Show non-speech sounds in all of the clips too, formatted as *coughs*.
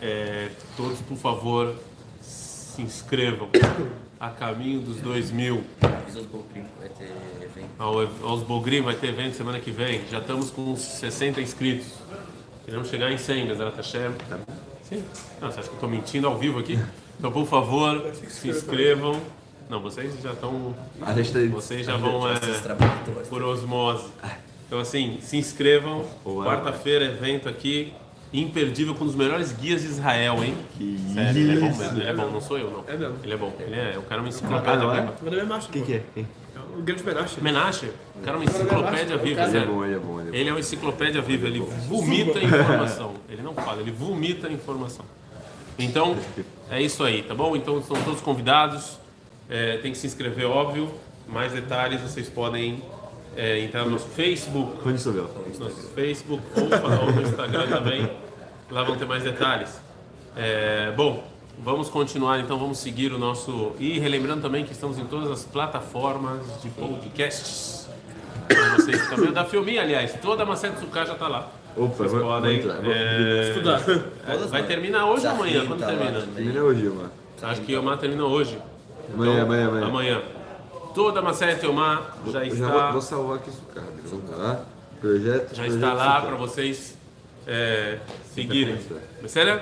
é, todos, por favor, se inscrevam a caminho dos 2 mil. Avisa os Bocrim, vai ter evento. Ao, aos Bogrim vai ter evento semana que vem. Já estamos com uns 60 inscritos. Queremos chegar em 100, Bezerra Hashem. Tá? Sim. Não, você acha que eu estou mentindo ao vivo aqui? Então, por favor, se inscrevam. Não, vocês já estão. Tá Vocês já vão é, por osmose. Então, assim, se inscrevam. Quarta-feira, evento aqui. Imperdível com um dos melhores guias de Israel, hein? Que Sério, ele é bom mesmo. Ele é bom, não sou eu, não. É mesmo. Ele é bom. Ele é, o cara é uma enciclopédia Ah, é? viva. Meu nome é Macho. Quem que é? Quem? O grande Menashe. Menashe, o cara é uma enciclopédia viva, Ele é bom, ele é bom, ele é bom. Ele é uma enciclopédia viva, ele vomita informação. Ele não fala, ele vomita informação. Então, é isso aí, tá bom? Então, estão todos convidados. É, tem que se inscrever, óbvio. Mais detalhes vocês podem é, entrar no nosso Facebook, Onde Sobel? nosso Facebook ou, ou no Instagram também. Lá vão ter mais detalhes. É, bom, vamos continuar então, vamos seguir o nosso. E relembrando também que estamos em todas as plataformas de podcasts. Vocês também, da Filminha, aliás, toda a Macete Suká já está lá. Opa, Vocês vou- podem vou é, Estudar. é, *laughs* vai terminar hoje ou amanhã? Quando Tá termina? também. Termina hoje, mano. Acho que o Omar termina hoje. Amanhã, Então, amanhã, amanhã. Amanhã. Toda a Macete Omar já Eu já vou, está. vou salvar aqui. Vamos lá. Projeto. já projeto está lá Sucá. para vocês é, seguirem. Sequência. Sério?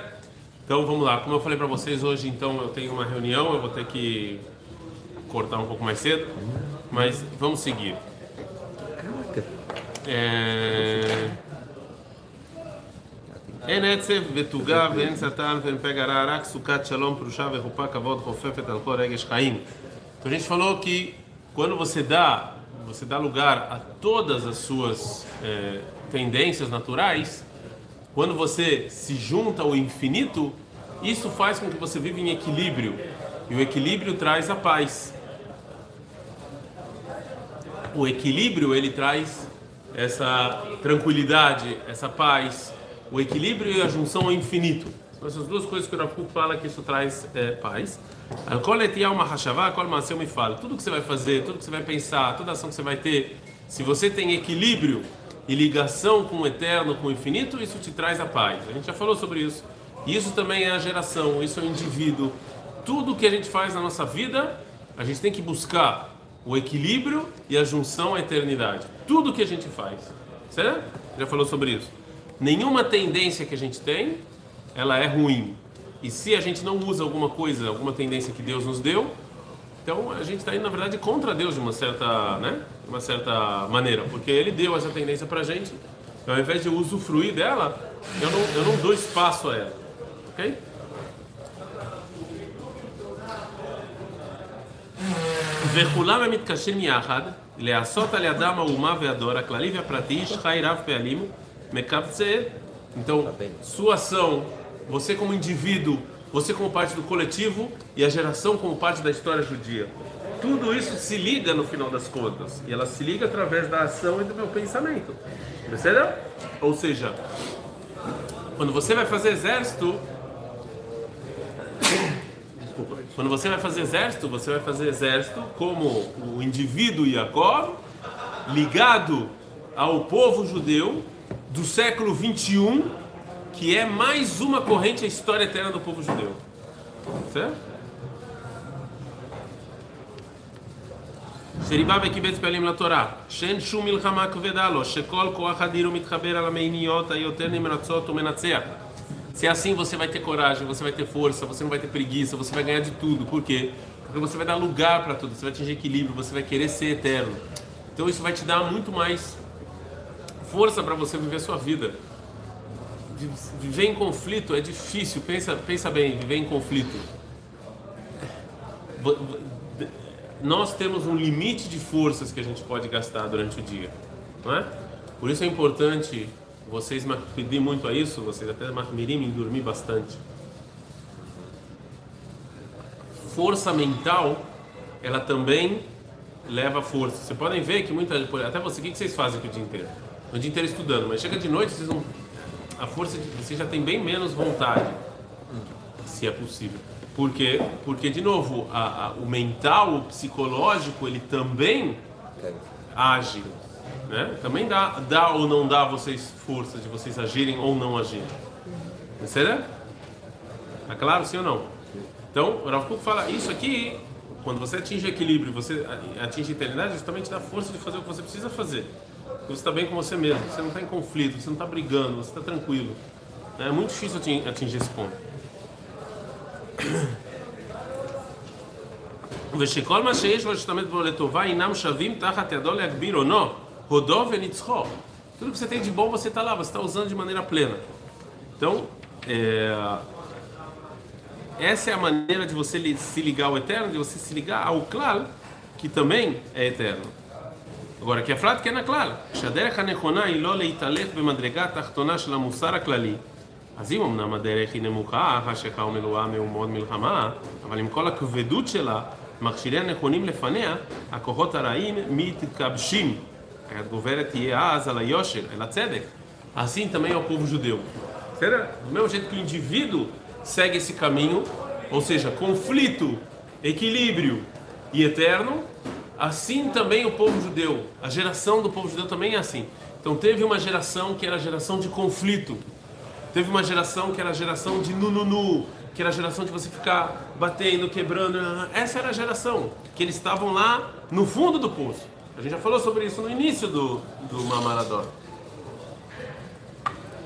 Então vamos lá. Como eu falei para vocês hoje, então eu tenho uma reunião, eu vou ter que cortar um pouco mais cedo, mas vamos seguir. É... אין עצב ותוגה ואין שטן ואין פגע רע, רק סוכת שלום, פרושה וחופה, כבוד חופפת על כל רגש חיים. Então a gente falou que quando você dá, você dá lugar a todas as suas eh, tendências naturais, quando você se junta ao infinito, isso faz com que você viva em equilíbrio. E o equilíbrio traz a paz. O equilíbrio ele traz essa tranquilidade, essa paz. O equilíbrio e a junção ao infinito. São essas duas coisas que o Rav Kuk fala que isso traz é, paz. Tudo que você vai fazer, tudo que você vai pensar, toda ação que você vai ter, se você tem equilíbrio e ligação com o eterno, com o infinito, isso te traz a paz. A gente já falou sobre isso. Isso também é a geração, isso é o indivíduo. Tudo que a gente faz na nossa vida, a gente tem que buscar o equilíbrio e a junção à eternidade. Tudo que a gente faz. Certo? Já falou sobre isso. Nenhuma tendência que a gente tem, ela é ruim. E se a gente não usa alguma coisa, alguma tendência que Deus nos deu, então a gente está indo, na verdade, contra Deus de uma certa, né? De uma certa maneira. Porque Ele deu essa tendência para a gente. Então, ao invés de eu usufruir dela, eu não, eu não dou espaço a ela. Ok? וכולם הם מתקשרים יחד לעשות על ידם האומה והדור הכללי והפרטי, איש חי רב פעלים, מקבצה. Então, sua ação, você como indivíduo, você como parte do coletivo e a geração como parte da história judia. Tudo isso se liga no final das contas. E ela se liga através da ação e do meu pensamento. Percebeu? Ou seja, quando você vai fazer exército, *coughs* Desculpa. Quando você vai fazer exército, você vai fazer exército como o indivíduo Yaakov, ligado ao povo judeu do século 21, que é mais uma corrente à história eterna do povo judeu. Certo? שריבה וקיבץ פעלים לתורה, שאין שום מלחמה כבדה לו, שכל כוח אדיר הוא מתחבר על המימיות היותר נמרצות ומנצח. Se é assim, você vai ter coragem, você vai ter força, você não vai ter preguiça, você vai ganhar de tudo. Por quê? Porque você vai dar lugar para tudo, você vai atingir equilíbrio, você vai querer ser eterno. Então isso vai te dar muito mais força para você viver sua vida. Vi- Viver em conflito é difícil, pensa, pensa bem, viver em conflito. Nós temos um limite de forças que a gente pode gastar durante o dia, não é? Por isso é importante vocês pedir muito a isso, vocês até mirim dormir bastante. Força mental, ela também leva força. Vocês podem ver que muita até você, o que que vocês fazem aqui o dia inteiro? O dia inteiro estudando, mas chega de noite, vocês não a força de vocês já tem bem menos vontade, se é possível. Por quê? Porque de novo, a- a- o mental, o psicológico, ele também age, né? Também dá, dá ou não dá a vocês força de vocês agirem ou não agirem. Será? Tá claro, sim ou não? Então, o Rav Kuk fala, isso aqui, quando você atinge equilíbrio, você atinge a eternidade, justamente dá força de fazer o que você precisa fazer. Você está bem com você mesmo, você não está em conflito, você não está brigando, você está tranquilo. É muito difícil atingir esse ponto. ושכל מה שיש לו להשתמש בו לטובה אינם שווים תחת ידו להגביר עונו, הודו וניצחו. Tudo que você tem de bom você está lá, você está usando de maneira plena. Então, é, essa é a maneira de você se ligar ao eterno, de você se ligar ao claro, que também é eterno. agora, כי הפרט כן הכלל, שהדרך הנכונה היא לא להתהלך במדרגה התחתונה של המוסר הכללי. אז אם אמנם הדרך היא נמוכה, חשיכה ומלואה מהומות מלחמה, אבל עם כל הכבדות שלה, מכשירי הנכונים לפניה, הכוחות הרעים מתגבשים. a גוברת תהיה אז על היושר, אל הצדק. Assim também é o povo judeu. Do mesmo jeito que o indivíduo segue esse caminho, ou seja, conflito, equilíbrio e eterno, Assim também o povo judeu, a geração do povo judeu também é assim. Então teve uma geração que era a geração de conflito, teve uma geração que era a geração de nununu, que era a geração de você ficar batendo, quebrando. Essa era a geração que eles estavam lá no fundo do poço. A gente já falou sobre isso no início do, do Mamarador.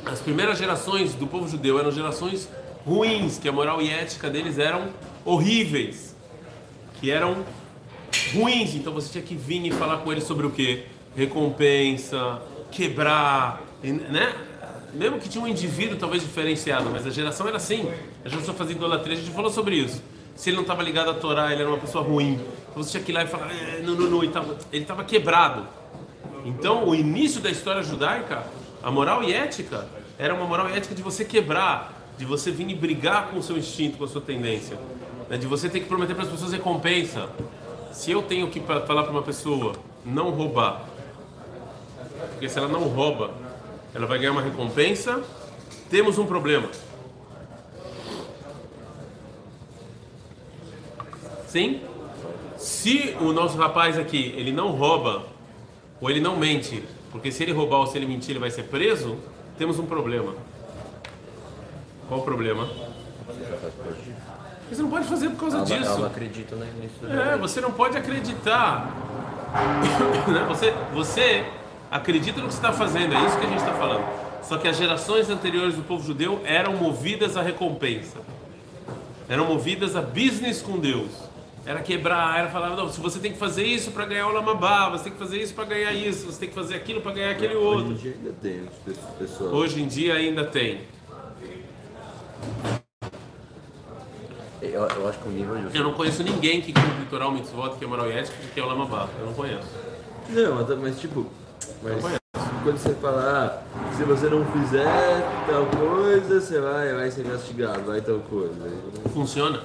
As primeiras gerações do povo judeu eram gerações ruins, que a moral e ética deles eram horríveis, que eram ruins, então você tinha que vir e falar com eles sobre o que? Recompensa, quebrar, né? Mesmo que tinha um indivíduo talvez diferenciado, mas a geração era assim. A geração fazia idolatria, a gente falou sobre isso. Se ele não estava ligado à Torá, ele era uma pessoa ruim. Então você tinha que ir lá e falar, eh, não, não, não, ele estava quebrado. Então o início da história judaica, a moral e ética, era uma moral e ética de você quebrar, de você vir e brigar com o seu instinto, com a sua tendência, né? de você ter que prometer para as pessoas recompensa, se eu tenho que falar para uma pessoa não roubar, porque se ela não rouba, ela vai ganhar uma recompensa, temos um problema. Sim? Se o nosso rapaz aqui, ele não rouba, ou ele não mente, porque se ele roubar ou se ele mentir, ele vai ser preso, temos um problema. Qual o problema? Você não pode fazer por causa ela, disso. Ela acredita nisso. É, você não pode acreditar. *coughs* Né? você, você acredita no que você está fazendo, é isso que a gente está falando. Só que as gerações anteriores do povo judeu eram movidas à recompensa. Eram movidas a business com Deus. Era quebrar, era falar, não, se você tem que fazer isso para ganhar o lamabá, você tem que fazer isso para ganhar isso, você tem que fazer aquilo para ganhar aquele outro. Hoje em dia ainda tem, pessoal. Hoje em dia ainda tem. Eu, eu acho que o nível de... Eu não conheço ninguém que cumpre Torah Mitzvot, que é moral e ética, que é o Lamabá. Eu não conheço. Não, mas, mas tipo... Mas quando você fala, ah, se você não fizer tal coisa, você vai, vai ser castigado, vai tal coisa. Funciona?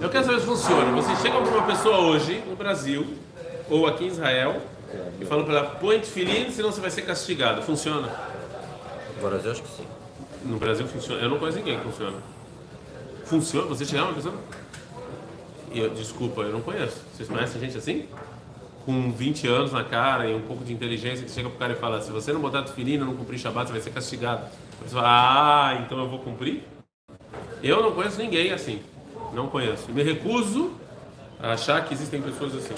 Eu quero saber se funciona. Você chega para uma pessoa hoje, no Brasil, ou aqui em Israel, é, e fala para ela, põe tefilim, senão você vai ser castigado. Funciona? No Brasil, acho que sim. No Brasil funciona. Eu não conheço ninguém que funciona. Funciona? Você chegar uma pessoa. Eu, desculpa, eu não conheço. Vocês conhecem gente assim? Com 20 anos na cara e um pouco de inteligência, que chega pro cara e fala: se você não botar tefilina, não cumprir Shabbat, você vai ser castigado. A pessoa fala: ah, então eu vou cumprir? Eu não conheço ninguém assim. Não conheço. Me recuso a achar que existem pessoas assim.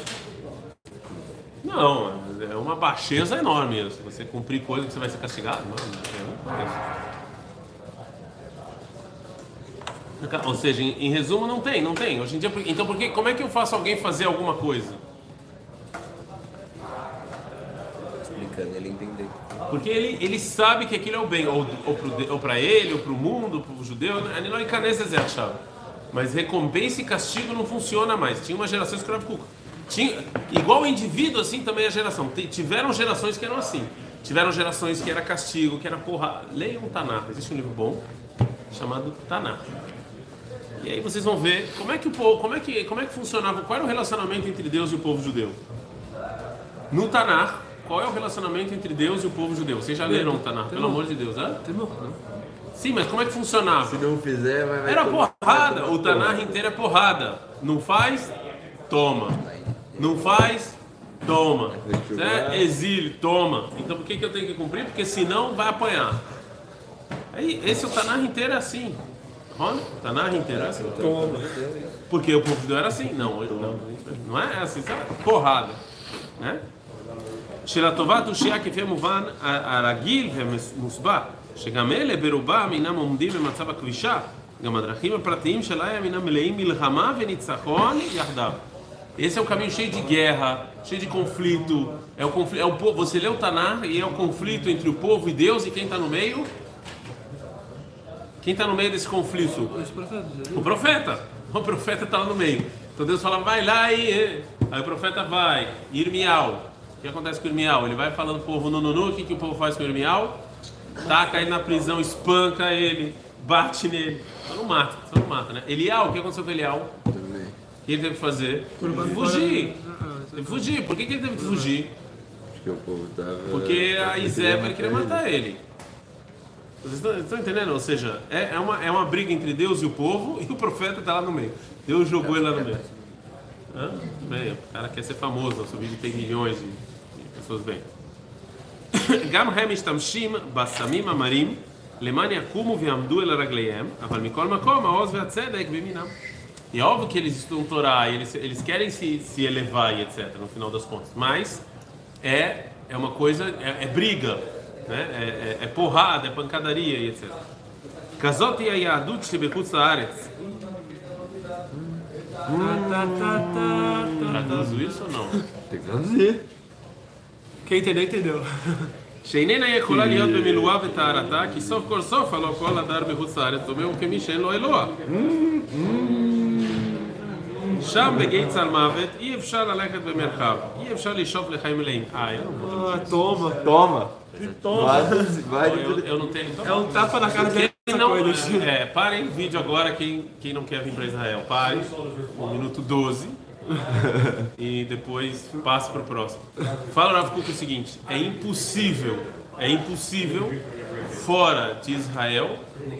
Não, é uma baixeza enorme. Se você cumprir coisa que você vai ser castigado, não, eu não conheço. Ou seja, em, em, resumo, não tem, não tem. Hoje em dia, então por que, como é que eu faço alguém fazer alguma coisa? Explicando ele entender. Porque ele, ele sabe que aquilo é o bem, ou, ou para ele, ou para o mundo, para o judeu, ele não encanece achava. Mas recompensa e castigo não funciona mais. Tinha uma geração escravo cuca. Tinha, igual o indivíduo, assim também a geração. Tiveram gerações que eram assim. Tiveram gerações que era castigo, que era porra. Leiam um Tanar. Existe um livro bom chamado Tanar. E aí vocês vão ver como é que o povo, como é que, como é que funcionava, qual era o relacionamento entre Deus e o povo judeu. No Tanar, qual é o relacionamento entre Deus e o povo judeu? Vocês já leram o Tanar, pelo amor de Deus, né? Sim, mas como é que funcionava? Se não fizer, vai, vai Era porrada, o Tanar inteiro é porrada. Não faz, toma. Não faz, toma. É exílio, toma. Então por que, que eu tenho que cumprir? Porque senão vai apanhar. Aí, esse o Tanar inteiro é assim. Olha, Tanar inteiro é assim. Porque o povo judeu era assim. Não, não, não é assim, sabe? Porrada. né? שלטובת אושייה כפי מובן הרגיל והמוסבר, שגם אלה ברובם אינם עומדים במצב הכבישה, גם הדרכים הפרטיים שלהם אינם מלאים מלחמה וניצחון יחדיו. Esse é um caminho cheio de guerra, cheio de conflito. É o conflito, é o povo, você lê o Tanar e é o conflito entre o povo e Deus e quem está no meio? quem está no meio desse conflito? O profeta. O profeta está lá no meio. Então Deus fala, vai lá e. Aí o profeta vai. Irmial. O que acontece com o Irmial? Ele vai falando pro povo no Nunu, o que, que o povo faz com o Irmial? Taca ele na prisão, espanca ele, bate nele. Só não mata, só não mata, né? Elial, o que aconteceu com Elial? O que ele teve que fazer? Fugir. Teve que fugir. Por que, que ele teve que fugir? Porque o povo tava. Porque a Isébel queria matar ele. Vocês estão, vocês estão entendendo? Ou seja, é, é, uma, é uma briga entre Deus e o povo e *laughs* o profeta está lá no meio. Deus jogou ele lá no meio. Hã? Bem, o cara quer ser famoso, nosso vídeo tem milhões de, de pessoas bem. *coughs* גם הם משתמשים בסמים המרים למען יקומו ויעמדו אל רגליהם, אבל מכל מקום העוז והצדק במינם. E é óbvio que eles estudam Torá, e eles, eles querem se, se elevar e etc, no final das contas. Mas é, é uma coisa, é, é briga, né? é, é, é porrada, é pancadaria e etc. כזאת היא היהדות שבחוץ לארץ. Traduzo isso ou não? Tem que traduzir. Quem entendeu, entendeu. שאיננה יכולה להיות במילואה וטהרתה, כי סוף כל סוף הלא כל הדר בחוץ לארץ דומה הוא כמי שאין לו אלוה. שם בגיא צל מוות אי אפשר ללכת במרחב, אי אפשר לשאוף לחיים מלאים. אה, eu não Toma. Toma! Toma. Vai, *laughs* vai. eu, eu não tenho. É um tapa na cara Quem dessa não, é, parem o vídeo agora, quem, quem não quer vir para Israel. Pare, no minuto 12. *laughs* e depois passe para o próximo. Fala Rav Kuk o seguinte: é impossível, é impossível, fora de Israel,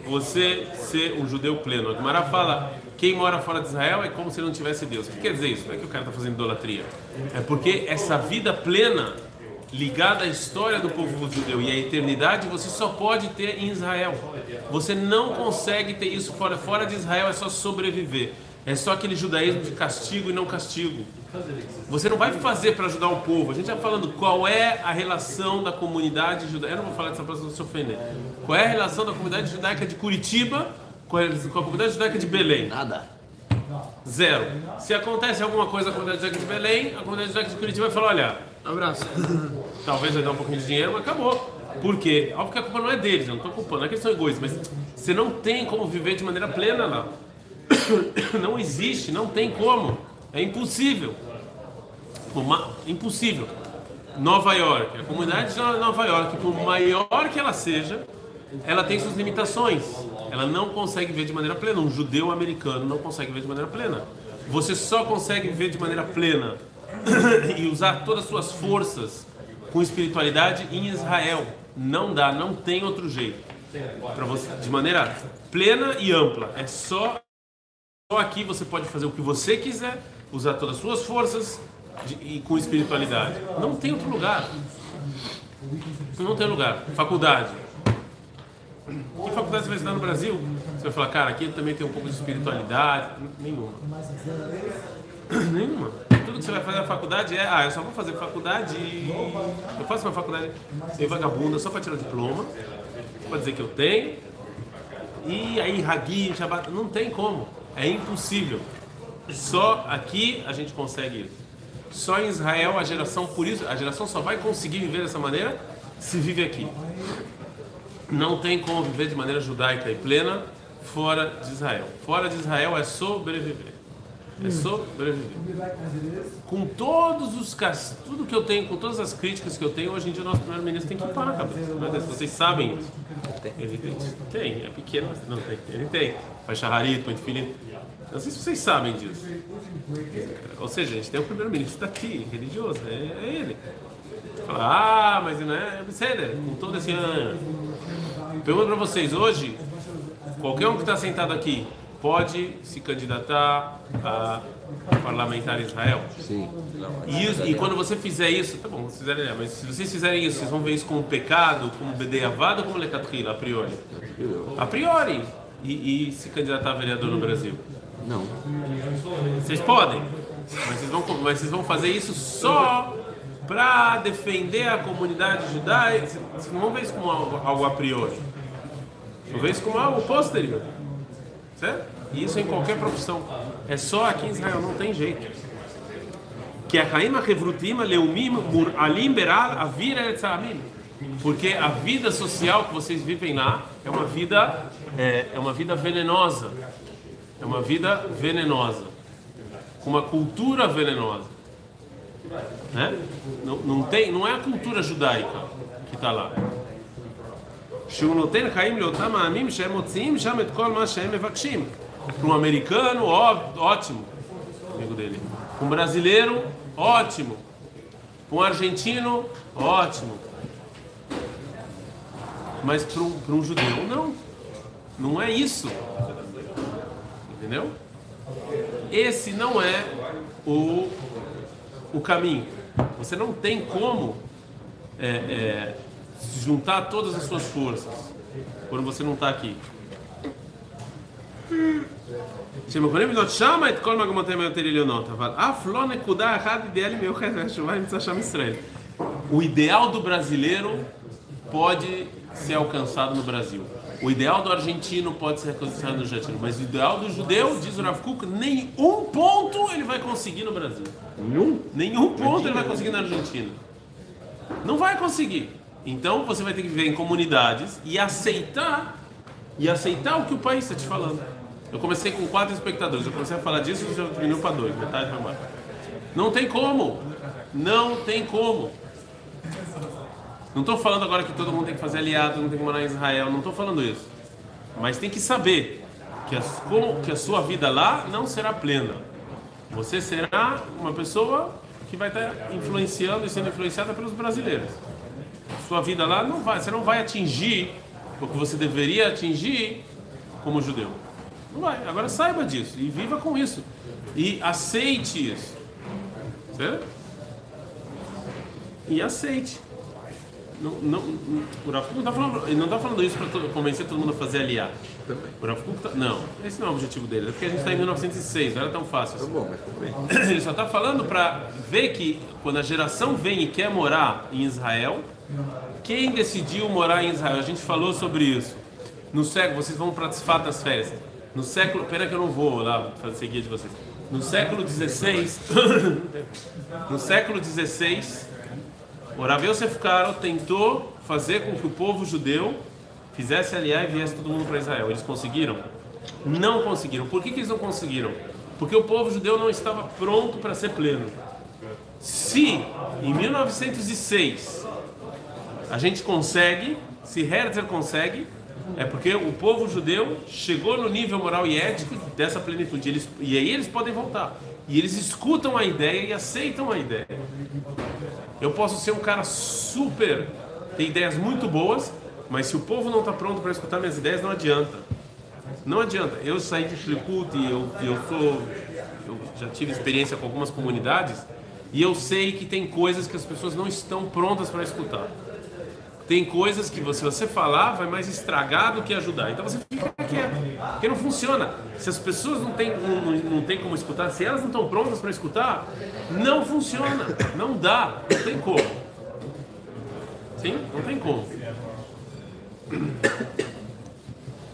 você ser um judeu pleno. A Gemara fala: quem mora fora de Israel é como se não tivesse Deus. O que quer dizer isso? Não é que o cara está fazendo idolatria. É porque essa vida plena ligada à história do povo judeu e à eternidade, você só pode ter em Israel. Você não consegue ter isso fora. Fora de Israel é só sobreviver. É só aquele judaísmo de castigo e não castigo. Você não vai fazer para ajudar o povo. A gente está falando qual é a relação da comunidade judaica. Eu não vou falar dessa não se ofender. Qual é a relação da comunidade judaica de Curitiba com com a comunidade judaica de Belém? Nada. Zero. Se acontece alguma coisa com a comunidade de Belém, a comunidade judaica de Curitiba vai falar: olha, Abraço. *laughs* talvez vai dar um pouquinho de dinheiro, mas acabou. Por quê? Óbvio que a culpa não é deles, eu não estou culpando, não é que eles são egoístas, mas você não tem como viver de maneira plena lá. *coughs* Não existe, não tem como. É impossível. Uma, impossível. Nova York, a comunidade de Nova York, por maior que ela seja, ela tem suas limitações. Ela não consegue viver de maneira plena. Um judeu americano não consegue viver de maneira plena. Você só consegue viver de maneira plena *coughs* e usar todas as suas forças com espiritualidade em Israel. Não dá, não tem outro jeito. Para você, de maneira plena e ampla. É só, só aqui você pode fazer o que você quiser, usar todas as suas forças de- e com espiritualidade. Não tem outro lugar. Não tem lugar. Faculdade. Que faculdade você vai estudar no Brasil? Você vai falar, cara, aqui também tem um pouco de espiritualidade. Nenhuma. *clears throat* Nenhuma. Tudo que você vai fazer na faculdade é, ah, eu só vou fazer faculdade eu faço uma faculdade meio vagabunda só para tirar diploma, para dizer que eu tenho. E aí, Hagui, Shabbat, não tem como. É impossível. Só aqui a gente consegue isso. Só em Israel a geração, por isso, a geração só vai conseguir viver dessa maneira se vive aqui. Não tem como viver de maneira judaica e plena fora de Israel. Fora de Israel é sobreviver. É sobreviver. Com todos os cas- tudo que eu tenho, com todas as críticas que eu tenho, hoje em dia o nosso primeiro-ministro tem que pôr na cabeça. Deus, Vocês sabem isso. Ele tem. Tem, é pequeno, mas não tem. Ele tem. Faz charrarito, põe filho. Não sei se vocês sabem disso. Ou seja, a gente tem o primeiro-ministro daqui, religioso, é, é ele. Fala, ah, mas não é Obseder, com todo esse ano. Pergunto para vocês, hoje, qualquer um que está sentado aqui pode se candidatar a parlamentar em Israel? Sim. E, e quando você fizer isso, tá bom, vocês fizerem, mas se vocês fizerem isso, vocês vão ver isso como pecado, como bedeavado ou como lecatrila, a priori? A priori. e, e se candidatar a vereador no Brasil? Não. Vocês podem, mas vocês vão, mas vocês vão fazer isso só para defender a comunidade judaica. Vocês não ver isso como algo, algo a priori. Vão ver isso como algo posterior. Certo? E isso em qualquer profissão. É só aqui em Israel, não tem jeito. Que a Haim Revrutim Leumim Muralim Beral Avira Etzamim. Porque a vida social que vocês vivem lá é uma vida é, é uma vida venenosa. É uma vida venenosa. Com uma cultura venenosa. Né? Não, não, tem, não é a cultura judaica que está lá. שהוא נותן חיים לאותם העמים שהם מוציאים שם את כל מה שהם מבקשים. Para um americano, ó, ótimo, amigo dele. Para um brasileiro, ótimo. Para um argentino, ótimo. Mas para um, para um judeu, não. Não é isso. Entendeu? Esse não é o, o caminho. Você não tem como é, é, juntar todas as suas forças quando você não está aqui. *laughs* שהם יכולים לבנות שם את כל מגמותיהם היותר עליונות, אבל אף לא נקודה אחת אידיאלי מיוחדת והתשובה נמצא שם ישראל. O ideal do brasileiro pode ser alcançado no Brasil. O ideal do argentino pode ser alcançado no argentino, mas o ideal do judeu, diz o Rav Kuk, nenhum ponto ele vai conseguir no Brasil. Nenhum? Nenhum ponto ele vai conseguir na Argentina. Não vai conseguir. Então você vai ter que viver em comunidades e aceitar e aceitar o que o país está te falando. Eu comecei com quatro espectadores, eu comecei a falar disso e já diminuiu para dois, metade para baixo. Não tem como. Não tem como. Não estou falando agora que todo mundo tem que fazer aliado, não tem que morar em Israel, não estou falando isso. Mas tem que saber que a, que a sua vida lá não será plena. Você será uma pessoa que vai estar influenciando e sendo influenciada pelos brasileiros. Sua vida lá não vai, você não vai atingir o que você deveria atingir como judeu. Não vai. Agora saiba disso e viva com isso. E aceite isso. Certo? E aceite. Não, não, o Rav Kuk não está falando, não está falando isso para convencer todo mundo a fazer aliado. Também. O Rav Kuk tá, não, esse não é o objetivo dele. É porque a gente está em 1906, não era tão fácil Tá assim. bom, mas. *coughs* Ele só está falando para ver que quando a geração vem e quer morar em Israel, quem decidiu morar em Israel? A gente falou sobre isso. No século, vocês vão participar das férias. No século, pena que eu não vou lá fazer guia de vocês. No século 16, *coughs* no século 16, o Rav Yosef Karo tentou fazer com que o povo judeu fizesse aliar e viesse todo mundo para Israel. Eles conseguiram? Não conseguiram. Por que, que eles não conseguiram? Porque o povo judeu não estava pronto para ser pleno. Se em 1906 a gente consegue, se Herzl consegue, é porque o povo judeu chegou no nível moral e ético dessa plenitude. Eles, e aí eles podem voltar. E eles escutam a ideia e aceitam a ideia. Eu posso ser um cara super, ter ideias muito boas, mas se o povo não está pronto para escutar minhas ideias, não adianta. Não adianta. Eu saí de Shlikut e eu, eu sou, eu já tive experiência com algumas comunidades e eu sei que tem coisas que as pessoas não estão prontas para escutar. Tem coisas que você, você falar vai mais estragar do que ajudar. Então você fica quieto, porque não funciona. Se as pessoas não têm, não, não, têm como escutar, se elas não estão prontas para escutar, não funciona, não dá, não tem como. Sim, não tem como.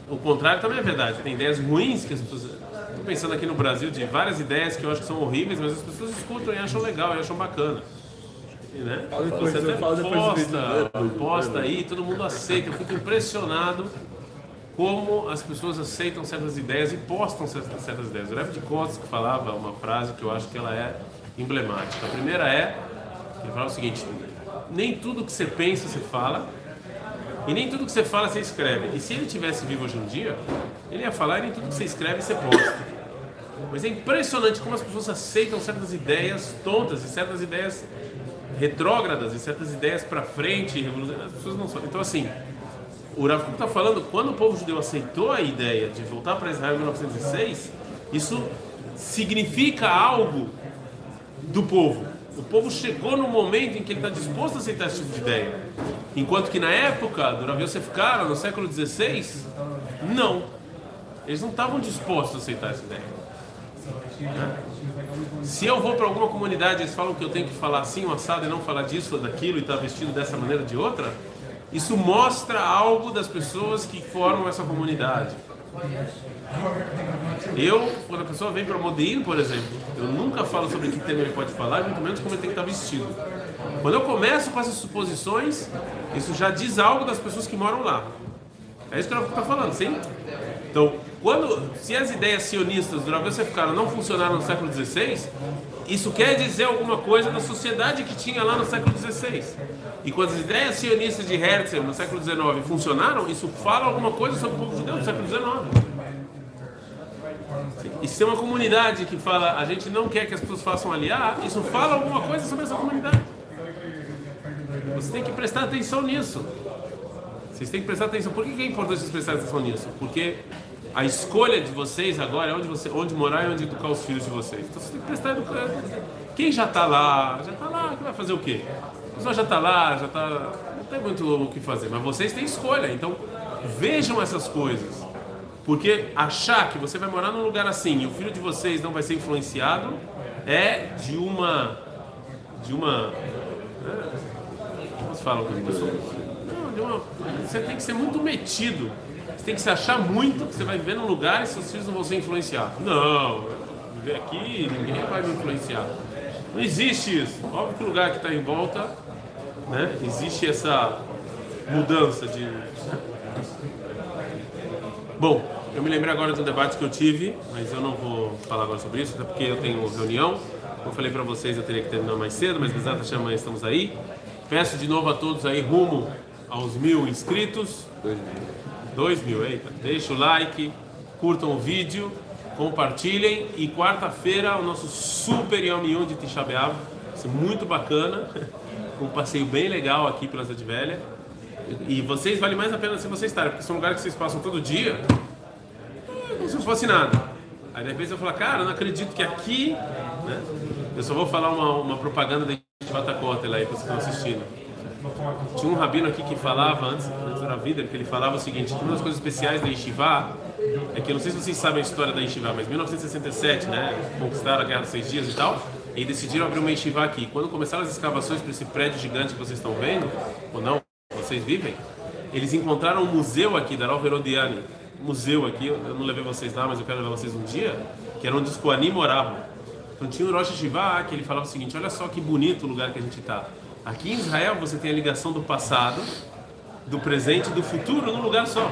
O contrário também é verdade. Tem ideias ruins que as pessoas. Estou pensando aqui no Brasil de várias ideias que eu acho que são horríveis, mas as pessoas escutam e acham legal e acham bacana. Né? depois, Você até eu falo depois do posta, vídeo. posta aí, todo mundo aceita. Eu fico impressionado como as pessoas aceitam certas ideias e postam certas, certas ideias. O Rev de Costa que falava uma frase que eu acho que ela é emblemática. A primeira é, ele falava o seguinte, nem tudo que você pensa você fala, e nem tudo que você fala você escreve. E se ele tivesse vivo hoje em dia, ele ia falar e nem tudo que você escreve você posta. Mas é impressionante como as pessoas aceitam certas ideias tontas e certas ideias retrógradas e certas ideias para frente. As pessoas não são. Então assim, o Rav está falando quando o povo judeu aceitou a ideia de voltar para Israel em 1906, isso significa algo do povo. O povo chegou no momento em que ele está disposto a aceitar esse tipo de ideia. Enquanto que na época do Rav Yosef Kara, no século XVI, não. Eles não estavam dispostos a aceitar essa ideia. Se eu vou para alguma comunidade eles falam que eu tenho que falar assim, um assado, e não falar disso ou daquilo, e estar tá vestido dessa maneira ou de outra, isso mostra algo das pessoas que formam essa comunidade. Eu, quando a pessoa vem para Modin, por exemplo, eu nunca falo sobre que tema ele pode falar, muito menos como ele tem que estar tá vestido. Quando eu começo com essas suposições, isso já diz algo das pessoas que moram lá. É isso que eu estou falando, sim? Então, quando, se as ideias sionistas do Rav ficaram não funcionaram no século XVI, isso quer dizer alguma coisa da sociedade que tinha lá no século XVI. E quando as ideias sionistas de Herzl no século XIX funcionaram, isso fala alguma coisa sobre o povo judeu no século XIX. E se tem uma comunidade que fala a gente não quer que as pessoas façam aliar, isso fala alguma coisa sobre essa comunidade. Você tem que prestar atenção nisso. Vocês têm que prestar atenção. Por que é importante vocês prestarem atenção nisso? Porque a escolha de vocês agora é onde, você, onde morar e onde educar os filhos de vocês. Então você tem que prestar educação. Quem já está lá, já está lá, que vai fazer o quê? A pessoa já está lá, já está. Não tem muito o que fazer, mas vocês têm escolha. Então vejam essas coisas. Porque achar que você vai morar num lugar assim e o filho de vocês não vai ser influenciado é de uma. de uma. Né? Como se fala com as pessoas? Uma, você tem que ser muito metido tem que se achar muito que você vai viver num lugar e seus filhos não vão ser influenciados. Não, viver aqui, ninguém vai me influenciar. Não existe isso. Óbvio que o lugar que está em volta, né, existe essa mudança de. Né? Bom, eu me lembrei agora do debate que eu tive, mas eu não vou falar agora sobre isso, até porque eu tenho reunião. Como eu falei para vocês, eu teria que terminar mais cedo, mas exata chama estamos aí. Peço de novo a todos aí rumo aos mil inscritos. Dois mil. 2 mil, eita. Deixa o like, curtam o vídeo, compartilhem. E quarta-feira o nosso super Yom de Tisha B'Av. Isso é muito bacana. *laughs* Um passeio bem legal aqui pela Cidade Velha. E vocês vale mais a pena se vocês estarem, porque são lugares que vocês passam todo dia. É como se não fosse nada. Aí de repente eu falo, cara, eu não acredito que aqui. Né? Eu só vou falar uma, uma propaganda da Batacota lá aí para vocês estão assistindo. Tinha um rabino aqui que falava, antes, antes da vida, que ele falava o seguinte: uma das coisas especiais da Yeshiva é que, eu não sei se vocês sabem a história da Yeshiva, mas em 1967, né, conquistaram a Guerra dos Seis Dias e tal, e decidiram abrir uma Yeshiva aqui. Quando começaram as escavações para esse prédio gigante que vocês estão vendo, ou não, vocês vivem, eles encontraram um museu aqui, da Herodiani, museu aqui, eu não levei vocês lá, mas eu quero levar vocês um dia, que era onde os Koanim moravam. Então tinha um Rosh Yeshiva que ele falava o seguinte: olha só que bonito o lugar que a gente está. Aqui em Israel você tem a ligação do passado, do presente e do futuro num lugar só.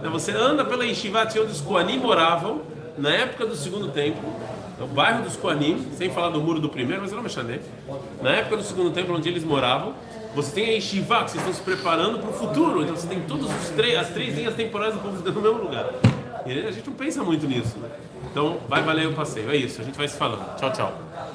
Então, você anda pela Yeshivat onde os Koanim moravam, na época do segundo templo, é o bairro dos Koanim, sem falar do muro do primeiro, mas não mexer Na época do segundo templo onde eles moravam, você tem a Yeshiva, que vocês estão se preparando para o futuro. Então você tem todas as três linhas temporais do povo no mesmo lugar. E a gente não pensa muito nisso. Né? Então vai valer o passeio. É isso, a gente vai se falando. Tchau, tchau.